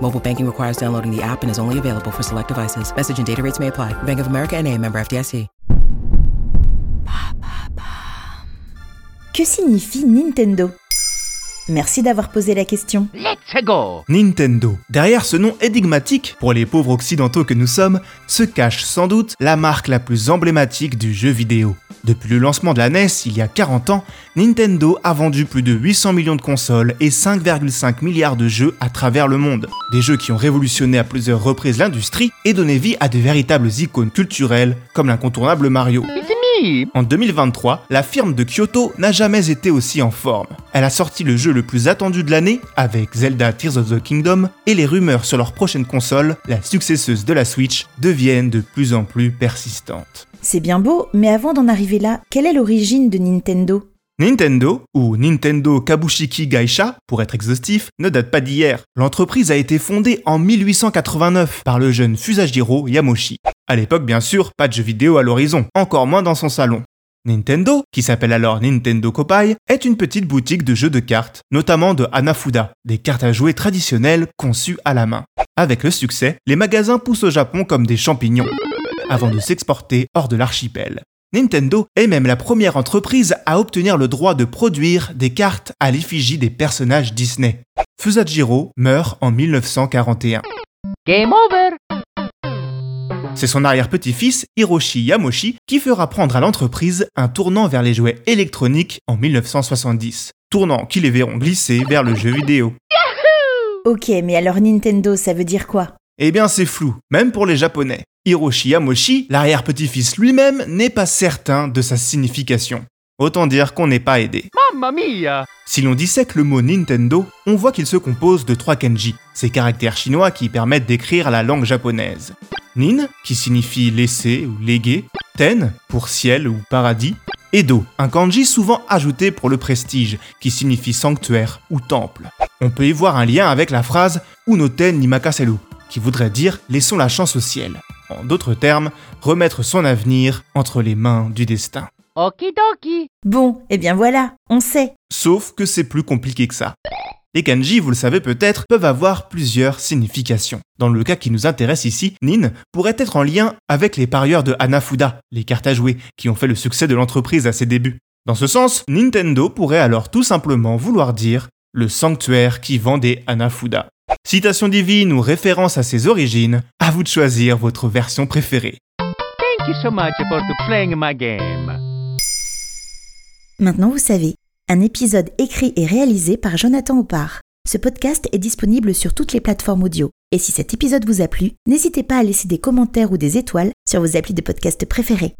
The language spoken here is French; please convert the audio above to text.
Mobile banking requires downloading the app and is only available for select devices. Message and data rates may apply. Bank of America and a member FDIC. Que signifie Nintendo? Merci d'avoir posé la question. Let's go Nintendo. Derrière ce nom énigmatique, pour les pauvres occidentaux que nous sommes, se cache sans doute la marque la plus emblématique du jeu vidéo. Depuis le lancement de la NES il y a 40 ans, Nintendo a vendu plus de 800 millions de consoles et 5,5 milliards de jeux à travers le monde. Des jeux qui ont révolutionné à plusieurs reprises l'industrie et donné vie à de véritables icônes culturelles comme l'incontournable Mario. En 2023, la firme de Kyoto n'a jamais été aussi en forme. Elle a sorti le jeu le plus attendu de l'année avec Zelda Tears of the Kingdom et les rumeurs sur leur prochaine console, la successeuse de la Switch, deviennent de plus en plus persistantes. C'est bien beau, mais avant d'en arriver là, quelle est l'origine de Nintendo? Nintendo, ou Nintendo Kabushiki Gaisha pour être exhaustif, ne date pas d'hier. L'entreprise a été fondée en 1889 par le jeune Fusajiro Yamoshi. À l'époque, bien sûr, pas de jeux vidéo à l'horizon, encore moins dans son salon. Nintendo, qui s'appelle alors Nintendo Kopai, est une petite boutique de jeux de cartes, notamment de Hanafuda, des cartes à jouer traditionnelles conçues à la main. Avec le succès, les magasins poussent au Japon comme des champignons, avant de s'exporter hors de l'archipel. Nintendo est même la première entreprise à obtenir le droit de produire des cartes à l'effigie des personnages Disney. Fusajiro meurt en 1941. Game over C'est son arrière-petit-fils, Hiroshi Yamoshi, qui fera prendre à l'entreprise un tournant vers les jouets électroniques en 1970. Tournant qui les verront glisser vers le jeu vidéo. Ok, mais alors Nintendo, ça veut dire quoi? Eh bien c'est flou, même pour les japonais. Hiroshi Yamoshi, l'arrière-petit-fils lui-même, n'est pas certain de sa signification. Autant dire qu'on n'est pas aidé. Mamma mia Si l'on dissèque le mot Nintendo, on voit qu'il se compose de trois kanji, ces caractères chinois qui permettent d'écrire la langue japonaise. Nin, qui signifie laisser ou léguer, Ten, pour ciel ou paradis, et Do, un kanji souvent ajouté pour le prestige, qui signifie sanctuaire ou temple. On peut y voir un lien avec la phrase Unoten ni makaselu, qui voudrait dire laissons la chance au ciel. En d'autres termes, remettre son avenir entre les mains du destin. Okidoki Bon, eh bien voilà, on sait. Sauf que c'est plus compliqué que ça. Les kanji, vous le savez peut-être, peuvent avoir plusieurs significations. Dans le cas qui nous intéresse ici, Nin pourrait être en lien avec les parieurs de Hanafuda, les cartes à jouer, qui ont fait le succès de l'entreprise à ses débuts. Dans ce sens, Nintendo pourrait alors tout simplement vouloir dire le sanctuaire qui vend des Hanafuda. Citation divine ou référence à ses origines, à vous de choisir votre version préférée. Thank you so much for playing my game. Maintenant vous savez, un épisode écrit et réalisé par Jonathan Oppard. Ce podcast est disponible sur toutes les plateformes audio. Et si cet épisode vous a plu, n'hésitez pas à laisser des commentaires ou des étoiles sur vos applis de podcast préférés.